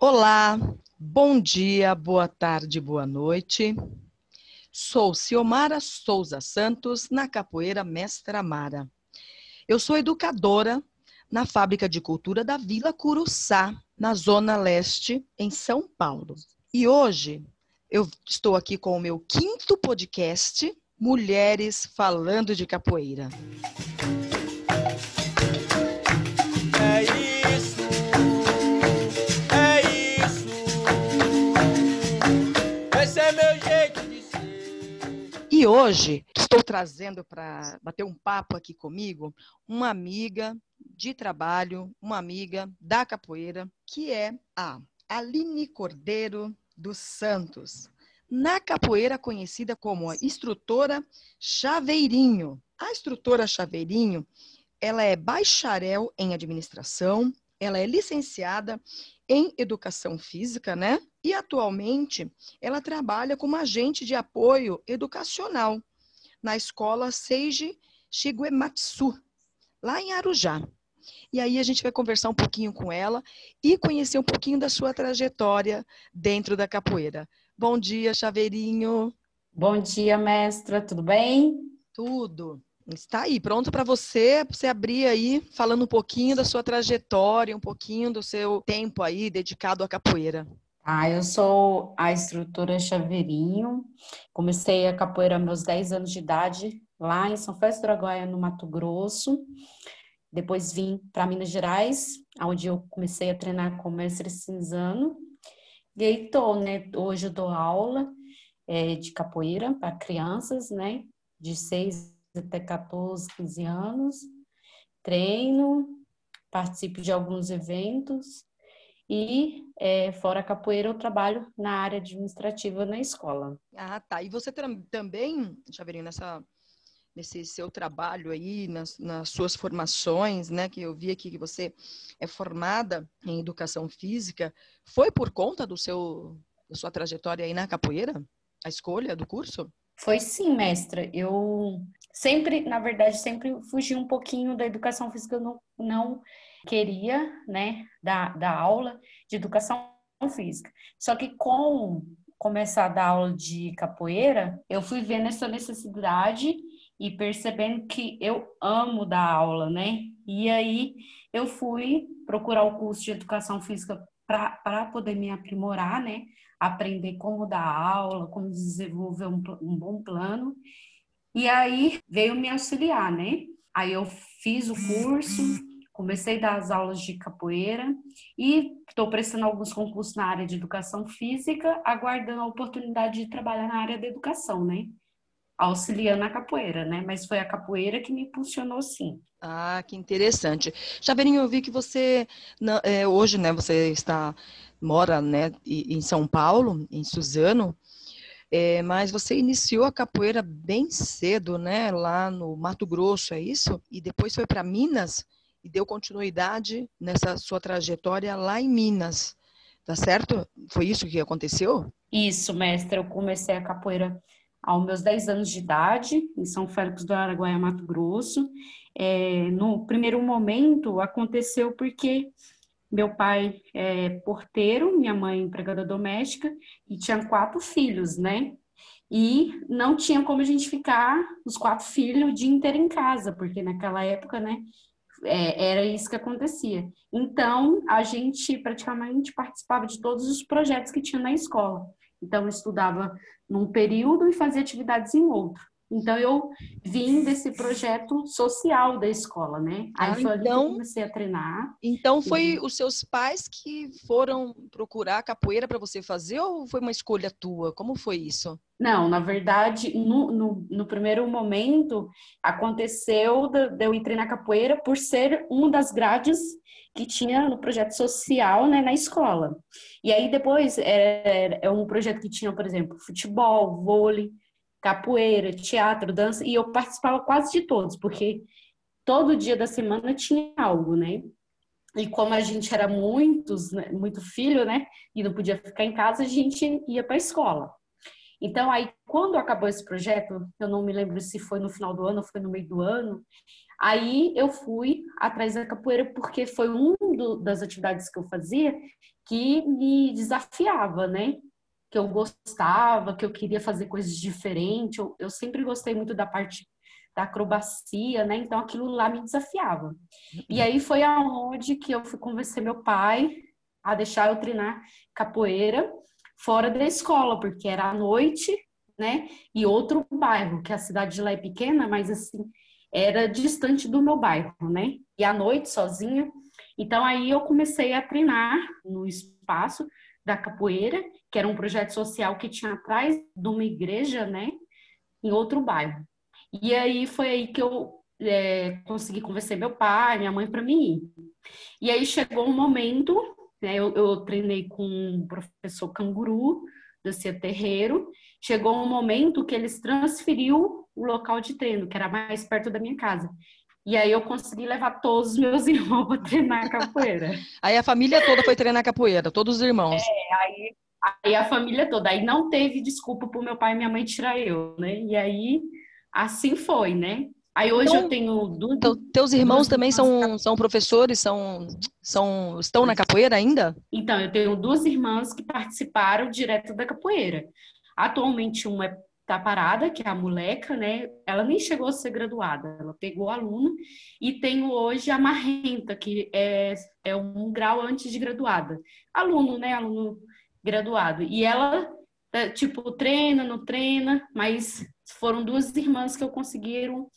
Olá, bom dia, boa tarde, boa noite. Sou Ciomara Souza Santos, na Capoeira Mestra Amara. Eu sou educadora na Fábrica de Cultura da Vila Curuçá, na Zona Leste, em São Paulo. E hoje eu estou aqui com o meu quinto podcast, Mulheres Falando de Capoeira. E hoje estou trazendo para bater um papo aqui comigo uma amiga de trabalho, uma amiga da capoeira, que é a Aline Cordeiro dos Santos. Na capoeira conhecida como a instrutora Chaveirinho. A instrutora Chaveirinho, ela é bacharel em administração, ela é licenciada em educação física, né? E atualmente ela trabalha como agente de apoio educacional na escola Seiji Shiguematsu, lá em Arujá. E aí a gente vai conversar um pouquinho com ela e conhecer um pouquinho da sua trajetória dentro da capoeira. Bom dia, Chaveirinho. Bom dia, mestra. Tudo bem? Tudo. Está aí, pronto para você, você abrir aí, falando um pouquinho da sua trajetória, um pouquinho do seu tempo aí dedicado à capoeira. Ah, eu sou a instrutora Chaveirinho. Comecei a capoeira aos meus 10 anos de idade, lá em São Félix do Araguaia, no Mato Grosso. Depois vim para Minas Gerais, onde eu comecei a treinar com o mestre Cinzano. E aí tô, né? Hoje eu dou aula é, de capoeira para crianças, né? De 6 até 14, 15 anos. Treino, participo de alguns eventos e, é, fora a capoeira, eu trabalho na área administrativa na escola. Ah, tá. E você também, Chaveirinho, nessa, nesse seu trabalho aí, nas, nas, suas formações, né, que eu vi aqui que você é formada em educação física, foi por conta do seu, da sua trajetória aí na capoeira? A escolha do curso? Foi sim, mestra. Eu sempre, na verdade, sempre fugi um pouquinho da educação física, eu não, não queria, né, dar, dar aula de educação física. Só que com começar a dar aula de capoeira, eu fui vendo essa necessidade e percebendo que eu amo dar aula, né? E aí eu fui procurar o curso de educação física para poder me aprimorar, né? Aprender como dar aula, como desenvolver um, um bom plano. E aí veio me auxiliar, né? Aí eu fiz o curso, comecei a dar as aulas de capoeira e estou prestando alguns concursos na área de educação física, aguardando a oportunidade de trabalhar na área da educação, né? Auxiliando a capoeira, né? Mas foi a capoeira que me impulsionou, sim. Ah, que interessante. Chaveirinho, eu vi que você é, hoje, né? Você está mora, né? Em São Paulo, em Suzano. É, mas você iniciou a capoeira bem cedo, né? Lá no Mato Grosso, é isso? E depois foi para Minas e deu continuidade nessa sua trajetória lá em Minas, tá certo? Foi isso que aconteceu? Isso, mestre. Eu comecei a capoeira aos meus 10 anos de idade, em São Félix do Araguaia, Mato Grosso. É, no primeiro momento, aconteceu porque meu pai é porteiro, minha mãe empregada doméstica, e tinha quatro filhos, né? E não tinha como a gente ficar, os quatro filhos, o dia inteiro em casa, porque naquela época, né, é, era isso que acontecia. Então, a gente praticamente participava de todos os projetos que tinha na escola. Então, eu estudava num período e fazia atividades em outro. Então, eu vim desse projeto social da escola, né? Aí ah, foi então, que eu comecei a treinar. Então, foi e... os seus pais que foram procurar capoeira para você fazer ou foi uma escolha tua? Como foi isso? Não, na verdade, no, no, no primeiro momento, aconteceu de, de eu ir treinar capoeira por ser uma das grades que tinha no projeto social né, na escola. E aí, depois, é, é um projeto que tinha, por exemplo, futebol, vôlei, capoeira, teatro, dança, e eu participava quase de todos, porque todo dia da semana tinha algo, né? E como a gente era muitos, né, muito filho, né? E não podia ficar em casa, a gente ia para a escola. Então, aí, quando acabou esse projeto, eu não me lembro se foi no final do ano ou foi no meio do ano, aí eu fui atrás da capoeira porque foi uma das atividades que eu fazia que me desafiava, né? Que eu gostava, que eu queria fazer coisas diferentes. Eu, eu sempre gostei muito da parte da acrobacia, né? Então aquilo lá me desafiava. E aí foi aonde que eu fui convencer meu pai a deixar eu treinar capoeira fora da escola, porque era à noite, né? E outro bairro, que a cidade de lá é pequena, mas assim, era distante do meu bairro, né? E à noite, sozinha. Então aí eu comecei a treinar no espaço da capoeira, que era um projeto social que tinha atrás de uma igreja, né? Em outro bairro. E aí foi aí que eu é, consegui convencer meu pai, minha mãe para mim ir. E aí chegou um momento né? Eu, eu treinei com o professor Canguru, do Cia Terreiro. Chegou um momento que eles transferiu o local de treino, que era mais perto da minha casa. E aí eu consegui levar todos os meus irmãos para treinar capoeira. aí a família toda foi treinar capoeira, todos os irmãos. É, aí, aí a família toda. Aí não teve desculpa para meu pai e minha mãe tirar eu, né? E aí assim foi, né? Aí hoje então, eu tenho duas. Então, teus irmãos duas também são, são professores, são, são estão na capoeira ainda? Então, eu tenho duas irmãs que participaram direto da capoeira. Atualmente uma está parada, que é a moleca, né? Ela nem chegou a ser graduada, ela pegou aluno. E tenho hoje a Marrenta, que é, é um grau antes de graduada. Aluno, né? Aluno graduado. E ela, é, tipo, treina, não treina, mas foram duas irmãs que eu conseguiram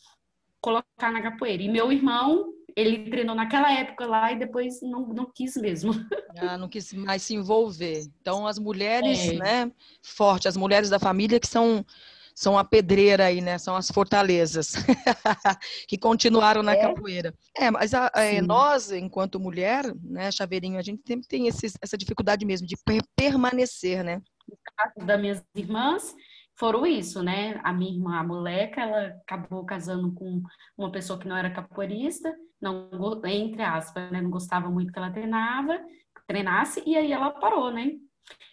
colocar na capoeira. E meu irmão, ele treinou naquela época lá e depois não, não quis mesmo. Ah, não quis mais se envolver. Então, as mulheres, é. né, fortes, as mulheres da família que são são a pedreira aí, né? São as fortalezas que continuaram na é. capoeira. É, mas a, a, é, nós, enquanto mulher, né, Chaveirinho, a gente sempre tem essa dificuldade mesmo de permanecer, né? No caso das minhas irmãs, foram isso, né? A minha irmã, a moleca, ela acabou casando com uma pessoa que não era capoeirista, não, entre aspas, né? Não gostava muito que ela treinava, treinasse, e aí ela parou, né?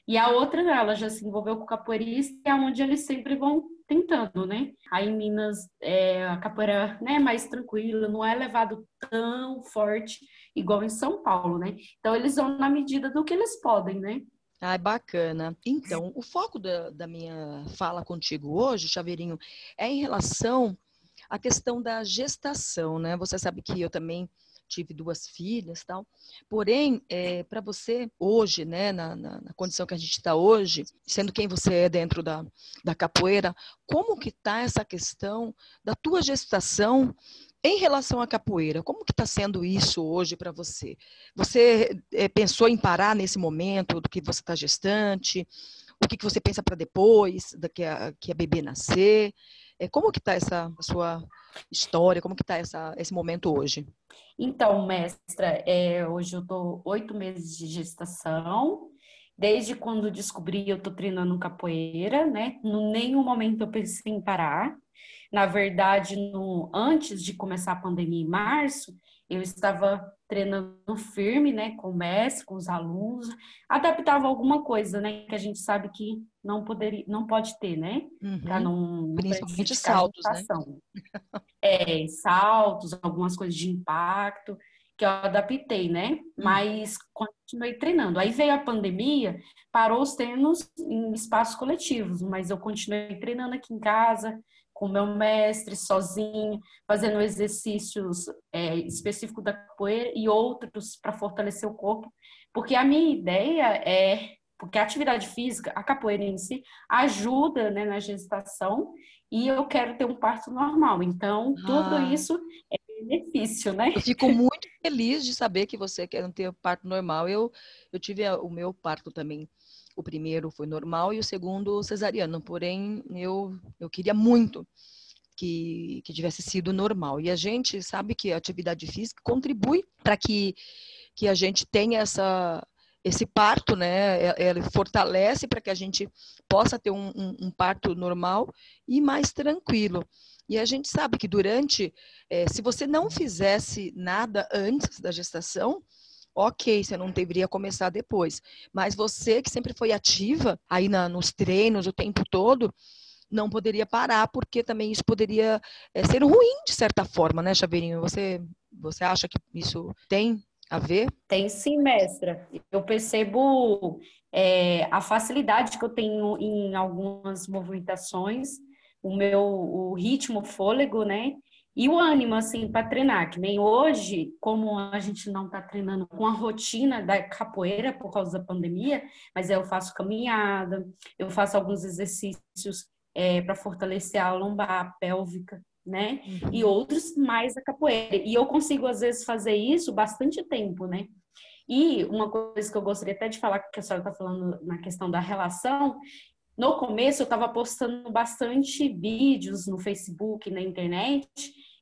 E a outra, ela já se envolveu com capoeirista, é onde eles sempre vão tentando, né? Aí em Minas, é, a capoeira né, mais tranquila, não é levado tão forte igual em São Paulo, né? Então eles vão na medida do que eles podem, né? Ai, bacana. Então, o foco da, da minha fala contigo hoje, Chaveirinho, é em relação à questão da gestação, né? Você sabe que eu também tive duas filhas tal. Porém, é, para você hoje, né, na, na, na, condição que a gente está hoje, sendo quem você é dentro da, da capoeira, como que está essa questão da tua gestação em relação à capoeira, como que está sendo isso hoje para você? Você é, pensou em parar nesse momento do que você está gestante? O que, que você pensa para depois, da que a, que a bebê nascer? É, como que está essa sua história? Como que está esse momento hoje? Então, mestra, é, hoje eu estou oito meses de gestação. Desde quando descobri, eu estou treinando capoeira, né? Em nenhum momento eu pensei em parar. Na verdade, no, antes de começar a pandemia em março, eu estava treinando firme, né, com o mestre, com os alunos, adaptava alguma coisa, né, que a gente sabe que não poderia, não pode ter, né, uhum. para não principalmente saltos, né? É, saltos, algumas coisas de impacto que eu adaptei, né? Uhum. Mas continuei treinando. Aí veio a pandemia, parou os treinos em espaços coletivos, mas eu continuei treinando aqui em casa, com meu mestre, sozinho, fazendo exercícios é, específicos da capoeira e outros para fortalecer o corpo, porque a minha ideia é, porque a atividade física, a capoeira em si, ajuda né, na gestação e eu quero ter um parto normal, então tudo ah. isso é benefício, né? Eu fico muito feliz de saber que você quer ter um parto normal. Eu, eu tive o meu parto também o primeiro foi normal e o segundo cesariano, porém eu, eu queria muito que, que tivesse sido normal. E a gente sabe que a atividade física contribui para que, que a gente tenha essa, esse parto, né? Ele fortalece para que a gente possa ter um, um, um, parto normal e mais tranquilo. E a gente sabe que durante, é, se você não fizesse nada antes da gestação, ok, você não deveria começar depois. Mas você que sempre foi ativa aí na, nos treinos o tempo todo, não poderia parar, porque também isso poderia é, ser ruim de certa forma, né, Chaveirinho? Você, você acha que isso tem a ver? Tem sim, mestra. Eu percebo é, a facilidade que eu tenho em algumas movimentações, o meu o ritmo, o fôlego, né? E o ânimo, assim, para treinar, que nem hoje, como a gente não está treinando com a rotina da capoeira por causa da pandemia, mas eu faço caminhada, eu faço alguns exercícios é, para fortalecer a lombar pélvica, né? Uhum. E outros mais a capoeira. E eu consigo, às vezes, fazer isso bastante tempo, né? E uma coisa que eu gostaria até de falar, que a senhora está falando na questão da relação, no começo eu estava postando bastante vídeos no Facebook, na internet,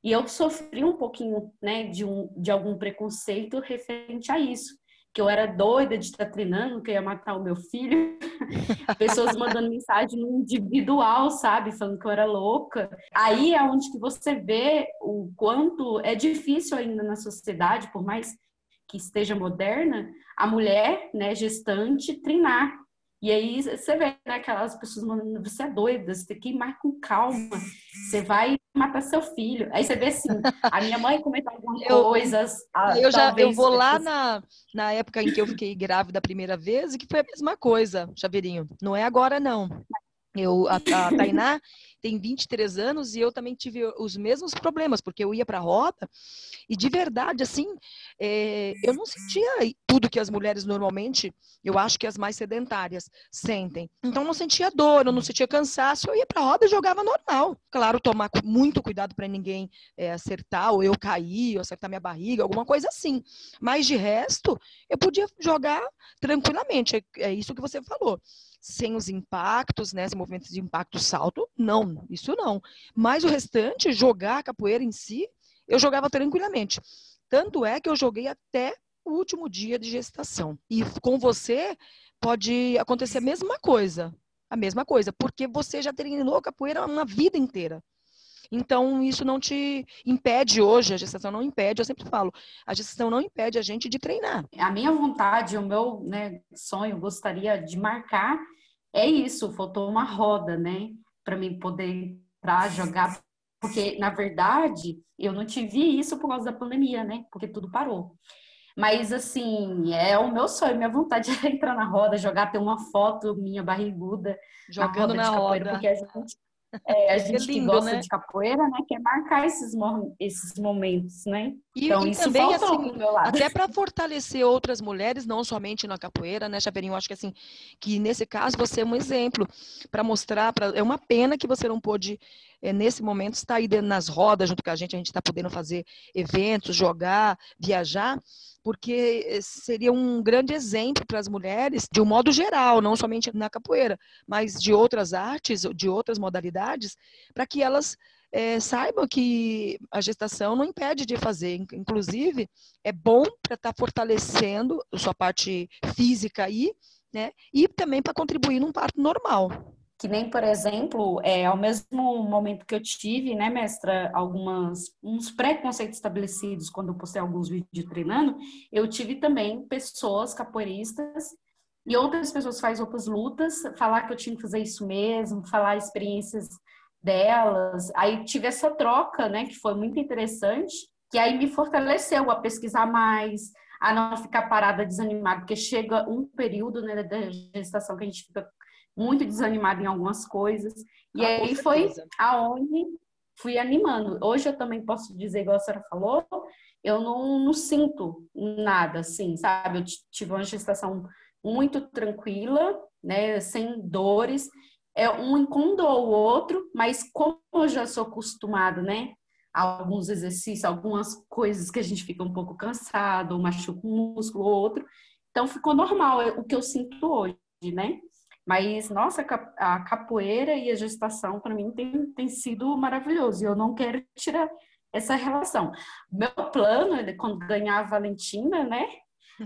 e eu sofri um pouquinho, né, de, um, de algum preconceito referente a isso que eu era doida de estar treinando, que eu ia matar o meu filho. Pessoas mandando mensagem no individual, sabe? Falando que eu era louca. Aí é onde que você vê o quanto é difícil ainda na sociedade, por mais que esteja moderna, a mulher, né, gestante, treinar. E aí você vê né, aquelas pessoas mandando, você é doida, você tem que ir mais com calma, você vai matar seu filho. Aí você vê assim, a minha mãe comentou algumas eu, coisas. eu já eu vou lá na, na época em que eu fiquei grávida a primeira vez, e que foi a mesma coisa, Chaveirinho. Não é agora, não. Eu, a, a Tainá tem 23 anos e eu também tive os mesmos problemas, porque eu ia para a roda e de verdade, assim, é, eu não sentia tudo que as mulheres normalmente, eu acho que as mais sedentárias sentem. Então não sentia dor, eu não sentia cansaço, eu ia para a roda e jogava normal. Claro, tomar muito cuidado para ninguém é, acertar, ou eu cair, ou acertar minha barriga, alguma coisa assim. Mas de resto, eu podia jogar tranquilamente, é, é isso que você falou sem os impactos, né, esse movimento de impacto salto, não, isso não. Mas o restante, jogar a capoeira em si, eu jogava tranquilamente. Tanto é que eu joguei até o último dia de gestação. E com você pode acontecer a mesma coisa, a mesma coisa, porque você já treinou capoeira uma vida inteira. Então, isso não te impede hoje, a gestação não impede, eu sempre falo, a gestação não impede a gente de treinar. A minha vontade, o meu né, sonho, gostaria de marcar é isso, faltou uma roda, né, para mim poder entrar, jogar, porque na verdade eu não tive isso por causa da pandemia, né, porque tudo parou. Mas, assim, é o meu sonho, minha vontade é entrar na roda, jogar, ter uma foto minha barriguda jogando na roda. Na roda. Porque a gente é, a gente lindo, que gosta né? de capoeira, né, quer marcar esses, esses momentos, né? E, então, e isso também, assim. Até para fortalecer outras mulheres, não somente na capoeira, né, Chaveirinho? Acho que assim, que nesse caso você é um exemplo para mostrar. Pra, é uma pena que você não pôde, é, nesse momento, estar aí nas rodas junto com a gente, a gente está podendo fazer eventos, jogar, viajar porque eh, seria um grande exemplo para as mulheres, de um modo geral, não somente na capoeira, mas de outras artes, de outras modalidades, para que elas é, saibam que a gestação não impede de fazer. Inclusive, é bom para estar tá fortalecendo a sua parte física aí, né? E também para contribuir num parto normal. Que nem, por exemplo, é, ao mesmo momento que eu tive, né, mestra, algumas, uns preconceitos estabelecidos quando eu postei alguns vídeos treinando, eu tive também pessoas capoeiristas e outras pessoas fazem outras lutas, falar que eu tinha que fazer isso mesmo, falar experiências delas. Aí tive essa troca, né, que foi muito interessante, que aí me fortaleceu a pesquisar mais, a não ficar parada, desanimada, porque chega um período né, da gestação que a gente fica muito desanimada em algumas coisas. E ah, aí foi aonde fui animando. Hoje eu também posso dizer, igual a senhora falou, eu não, não sinto nada, assim, sabe? Eu tive uma gestação muito tranquila, né? Sem dores. É, um incomodou o outro, mas como eu já sou acostumada, né? A alguns exercícios, algumas coisas que a gente fica um pouco cansado, ou machuca um músculo ou outro. Então ficou normal é o que eu sinto hoje, né? Mas, nossa, a capoeira e a gestação, para mim, tem, tem sido maravilhoso. E eu não quero tirar essa relação. Meu plano, quando ganhar a Valentina, né?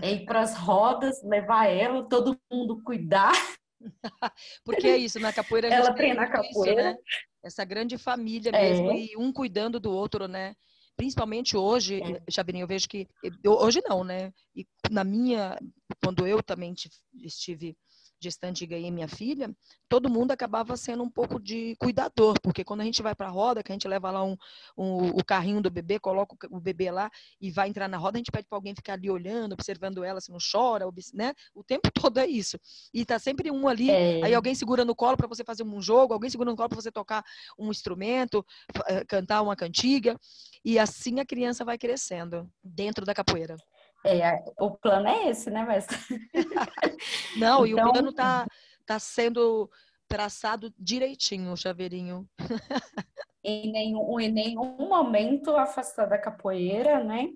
É ir para as rodas, levar ela, todo mundo cuidar. Porque é isso, na capoeira a gente ela treina capoeira. Isso, né? Essa grande família mesmo, é. e um cuidando do outro, né? Principalmente hoje, é. Eu vejo que. Eu, hoje não, né? E na minha. Quando eu também estive gestante e ganhei minha filha, todo mundo acabava sendo um pouco de cuidador, porque quando a gente vai para a roda, que a gente leva lá um, um, o carrinho do bebê, coloca o bebê lá e vai entrar na roda, a gente pede para alguém ficar ali olhando, observando ela se não chora, né? O tempo todo é isso. E tá sempre um ali, é. aí alguém segura no colo para você fazer um jogo, alguém segura no colo para você tocar um instrumento, eh, cantar uma cantiga, e assim a criança vai crescendo dentro da capoeira. É, o plano é esse, né, mestre? Não, então... e o então plano está tá sendo traçado direitinho, chaveirinho. em, nenhum, em nenhum momento afastada da capoeira, né?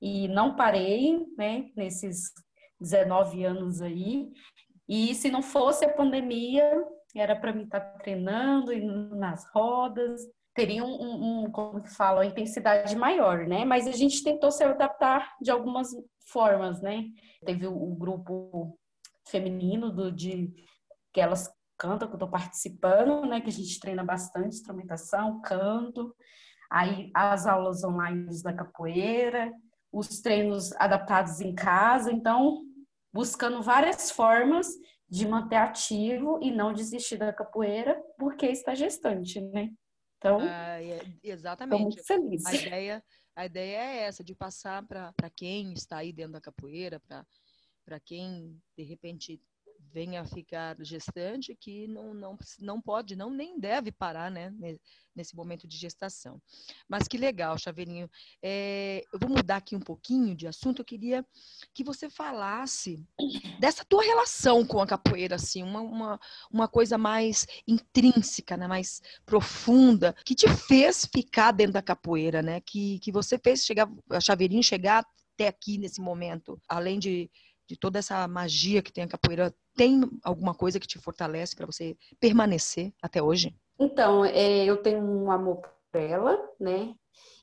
E não parei, né, nesses 19 anos aí. E se não fosse a pandemia, era para mim estar tá treinando, indo nas rodas, teria um, um, como que fala, uma intensidade maior, né? Mas a gente tentou se adaptar de algumas formas, né? Teve o, o grupo feminino do, de que elas cantam, que eu tô participando, né? Que a gente treina bastante instrumentação, canto, aí as aulas online da capoeira, os treinos adaptados em casa, então buscando várias formas de manter ativo e não desistir da capoeira porque está gestante, né? Então, ah, exatamente. muito feliz. A ideia, a ideia é essa, de passar para quem está aí dentro da capoeira, para quem, de repente, venha ficar gestante, que não, não, não pode, não nem deve parar, né? nesse momento de gestação. Mas que legal, Chaveirinho. É, eu vou mudar aqui um pouquinho de assunto. Eu queria que você falasse dessa tua relação com a capoeira, assim, uma, uma, uma coisa mais intrínseca, né? mais profunda, que te fez ficar dentro da capoeira, né? Que, que você fez chegar, a Chaveirinho chegar até aqui nesse momento, além de de toda essa magia que tem a capoeira, tem alguma coisa que te fortalece para você permanecer até hoje? Então, é, eu tenho um amor ela, né?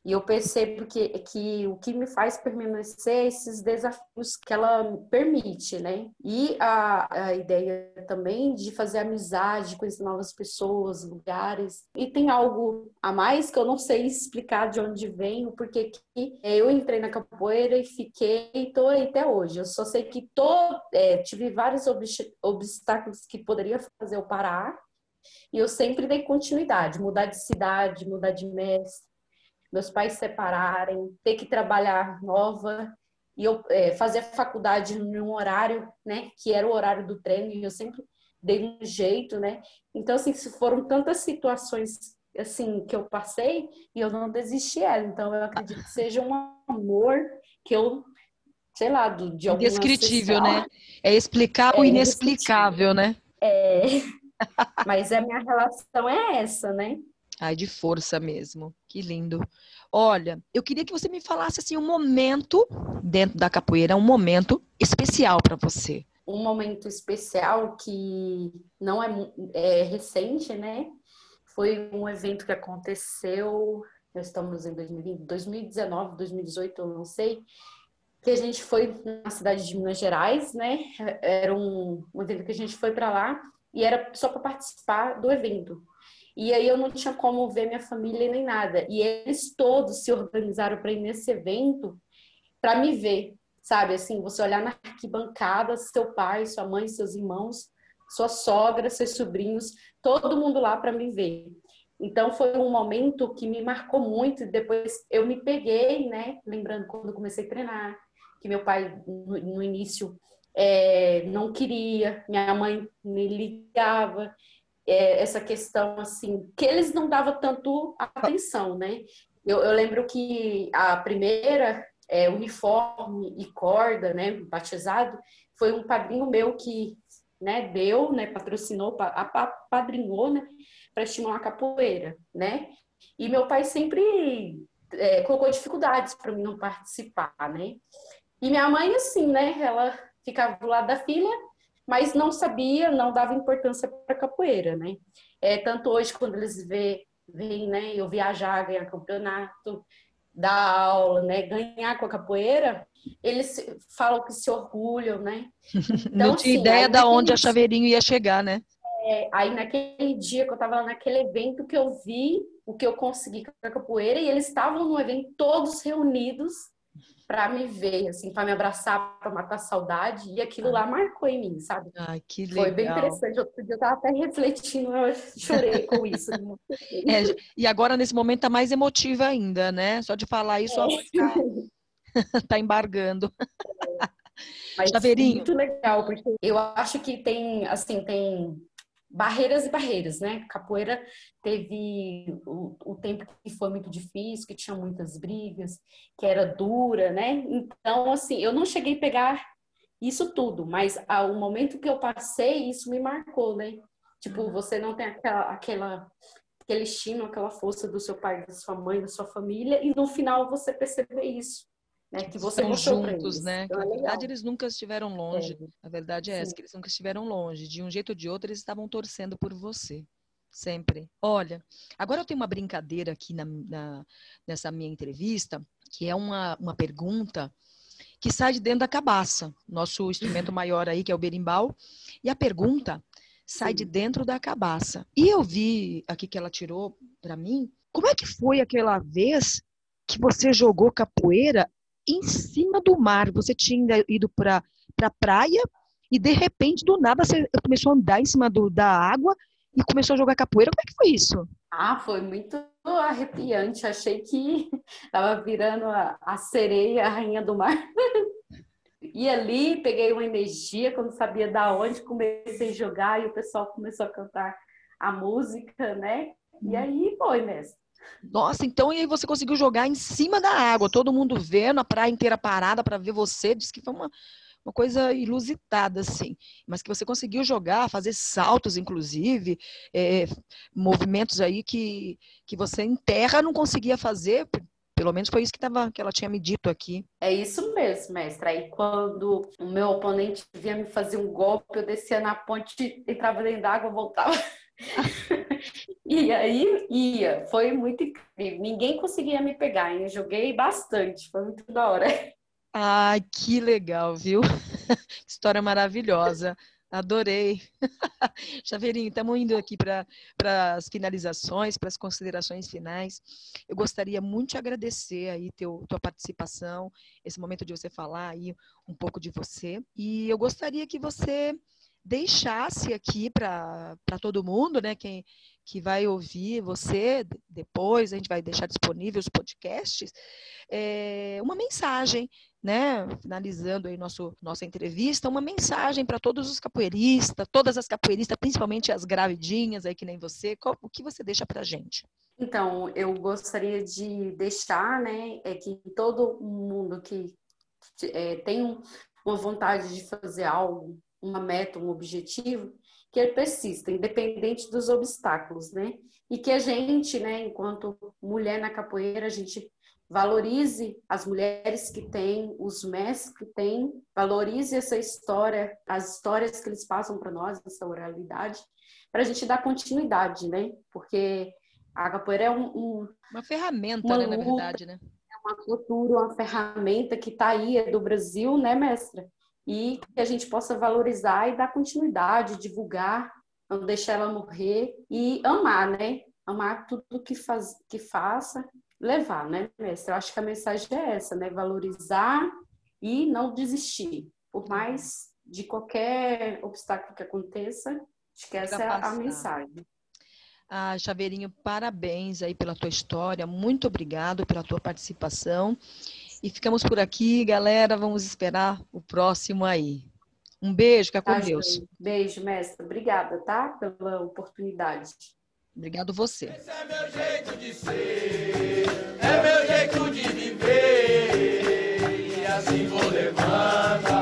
E eu percebo que, que o que me faz permanecer é esses desafios que ela permite, né? E a, a ideia também de fazer amizade, conhecer novas pessoas, lugares. E tem algo a mais que eu não sei explicar de onde vem, porque que eu entrei na capoeira e fiquei e tô até hoje. Eu só sei que tô, é, tive vários obstáculos que poderia fazer eu parar, e eu sempre dei continuidade, mudar de cidade, mudar de mestre, meus pais se separarem, ter que trabalhar nova e eu é, fazer faculdade num horário, né, que era o horário do treino e eu sempre dei um jeito, né? Então assim, foram tantas situações assim que eu passei e eu não desisti ela. Então eu acredito que seja um amor que eu sei lá, de alguma Indescritível, né? É explicar é, o inexplicável, né? É. Mas a minha relação é essa, né? Ai, de força mesmo. Que lindo. Olha, eu queria que você me falasse assim um momento dentro da capoeira, um momento especial para você. Um momento especial que não é, é recente, né? Foi um evento que aconteceu, nós estamos em 2020, 2019, 2018, eu não sei, que a gente foi na cidade de Minas Gerais, né? Era um, um evento que a gente foi para lá e era só para participar do evento. E aí eu não tinha como ver minha família nem nada. E eles todos se organizaram para ir nesse evento para me ver, sabe? Assim, você olhar na arquibancada, seu pai, sua mãe, seus irmãos, sua sogra, seus sobrinhos, todo mundo lá para me ver. Então foi um momento que me marcou muito. Depois eu me peguei, né? Lembrando quando comecei a treinar, que meu pai no, no início é, não queria, minha mãe me ligava, é, essa questão assim, que eles não davam tanto atenção, né? Eu, eu lembro que a primeira é, uniforme e corda, né, batizado, foi um padrinho meu que, né, deu, né, patrocinou, apadrinhou, né, para estimular a capoeira, né? E meu pai sempre é, colocou dificuldades para mim não participar, né? E minha mãe, assim, né, ela ficava do lado da filha, mas não sabia, não dava importância para capoeira, né? É, tanto hoje, quando eles vê, veem, né, eu viajar, ganhar campeonato, dar aula, né, ganhar com a capoeira, eles falam que se orgulham, né? Então, não tinha assim, ideia da onde a Chaveirinho ia chegar, né? É, aí naquele dia que eu estava lá naquele evento que eu vi o que eu consegui com a capoeira e eles estavam no evento todos reunidos para me ver, assim, para me abraçar, para matar saudade, e aquilo lá marcou em mim, sabe? Ai, que legal. Foi bem interessante. Outro dia eu estava até refletindo, eu chorei com isso. é, e agora, nesse momento, tá mais emotiva ainda, né? Só de falar isso, é. tá, tá embargando. É. Mas Chaveirinho. muito legal, porque eu acho que tem, assim, tem barreiras e barreiras, né? Capoeira teve o, o, tempo que foi muito difícil, que tinha muitas brigas, que era dura, né? Então, assim, eu não cheguei a pegar isso tudo, mas ao momento que eu passei, isso me marcou, né? Tipo, você não tem aquela, aquela aquele estímulo, aquela força do seu pai, da sua mãe, da sua família, e no final você perceber isso né? Que você Estão juntos, né? Então, na é verdade, eles nunca estiveram longe. É. A verdade é Sim. essa, que eles nunca estiveram longe. De um jeito ou de outro, eles estavam torcendo por você. Sempre. Olha, agora eu tenho uma brincadeira aqui na, na, nessa minha entrevista, que é uma, uma pergunta que sai de dentro da cabaça, nosso instrumento maior aí, que é o berimbau, e a pergunta sai Sim. de dentro da cabaça. E eu vi aqui que ela tirou para mim, como é que foi aquela vez que você jogou capoeira em cima do mar. Você tinha ido para a pra praia e, de repente, do nada, você começou a andar em cima do, da água e começou a jogar capoeira. Como é que foi isso? Ah, foi muito arrepiante. Achei que estava virando a, a sereia, a rainha do mar. E ali peguei uma energia, quando sabia da onde, comecei a jogar e o pessoal começou a cantar a música, né? E uhum. aí foi mesmo. Nossa, então e aí você conseguiu jogar em cima da água, todo mundo vendo, a praia inteira parada para ver você. Diz que foi uma, uma coisa ilusitada, assim. Mas que você conseguiu jogar, fazer saltos, inclusive, é, movimentos aí que, que você em terra não conseguia fazer. Pelo menos foi isso que, tava, que ela tinha me dito aqui. É isso mesmo, mestra. Aí quando o meu oponente vinha me fazer um golpe, eu descia na ponte, entrava dentro d'água, voltava. e aí ia, foi muito incrível. Ninguém conseguia me pegar? Eu joguei bastante, foi muito da hora. Ai, que legal, viu? História maravilhosa. Adorei. Chaveirinho, estamos indo aqui para as finalizações, para as considerações finais. Eu gostaria muito de agradecer aí teu, tua participação, esse momento de você falar aí um pouco de você. E eu gostaria que você deixasse aqui para todo mundo, né? Quem que vai ouvir você depois, a gente vai deixar disponível os podcasts, é, uma mensagem, né? Finalizando aí nosso, nossa entrevista, uma mensagem para todos os capoeiristas, todas as capoeiristas, principalmente as gravidinhas aí que nem você, qual, o que você deixa para gente? Então, eu gostaria de deixar, né, é que todo mundo que é, tem uma vontade de fazer algo uma meta, um objetivo, que ele persista, independente dos obstáculos, né? E que a gente, né, enquanto mulher na capoeira, a gente valorize as mulheres que têm, os mestres que têm, valorize essa história, as histórias que eles passam para nós, essa oralidade, para a gente dar continuidade, né? Porque a capoeira é um, um uma ferramenta, uma né, na verdade, né? É uma cultura, uma ferramenta que está aí é do Brasil, né, mestra? E que a gente possa valorizar e dar continuidade, divulgar, não deixar ela morrer e amar, né? Amar tudo que, faz, que faça, levar, né, mestre? Eu acho que a mensagem é essa, né? Valorizar e não desistir, por mais de qualquer obstáculo que aconteça. Acho que essa é a mensagem. Ah, Chaveirinho, parabéns aí pela tua história, muito obrigado pela tua participação. E ficamos por aqui, galera. Vamos esperar o próximo aí. Um beijo, fica com tá, Deus. Bem. Beijo, mestre. Obrigada, tá? Pela oportunidade. Obrigado você. Esse é meu jeito de ser, é meu jeito de viver. E assim vou levando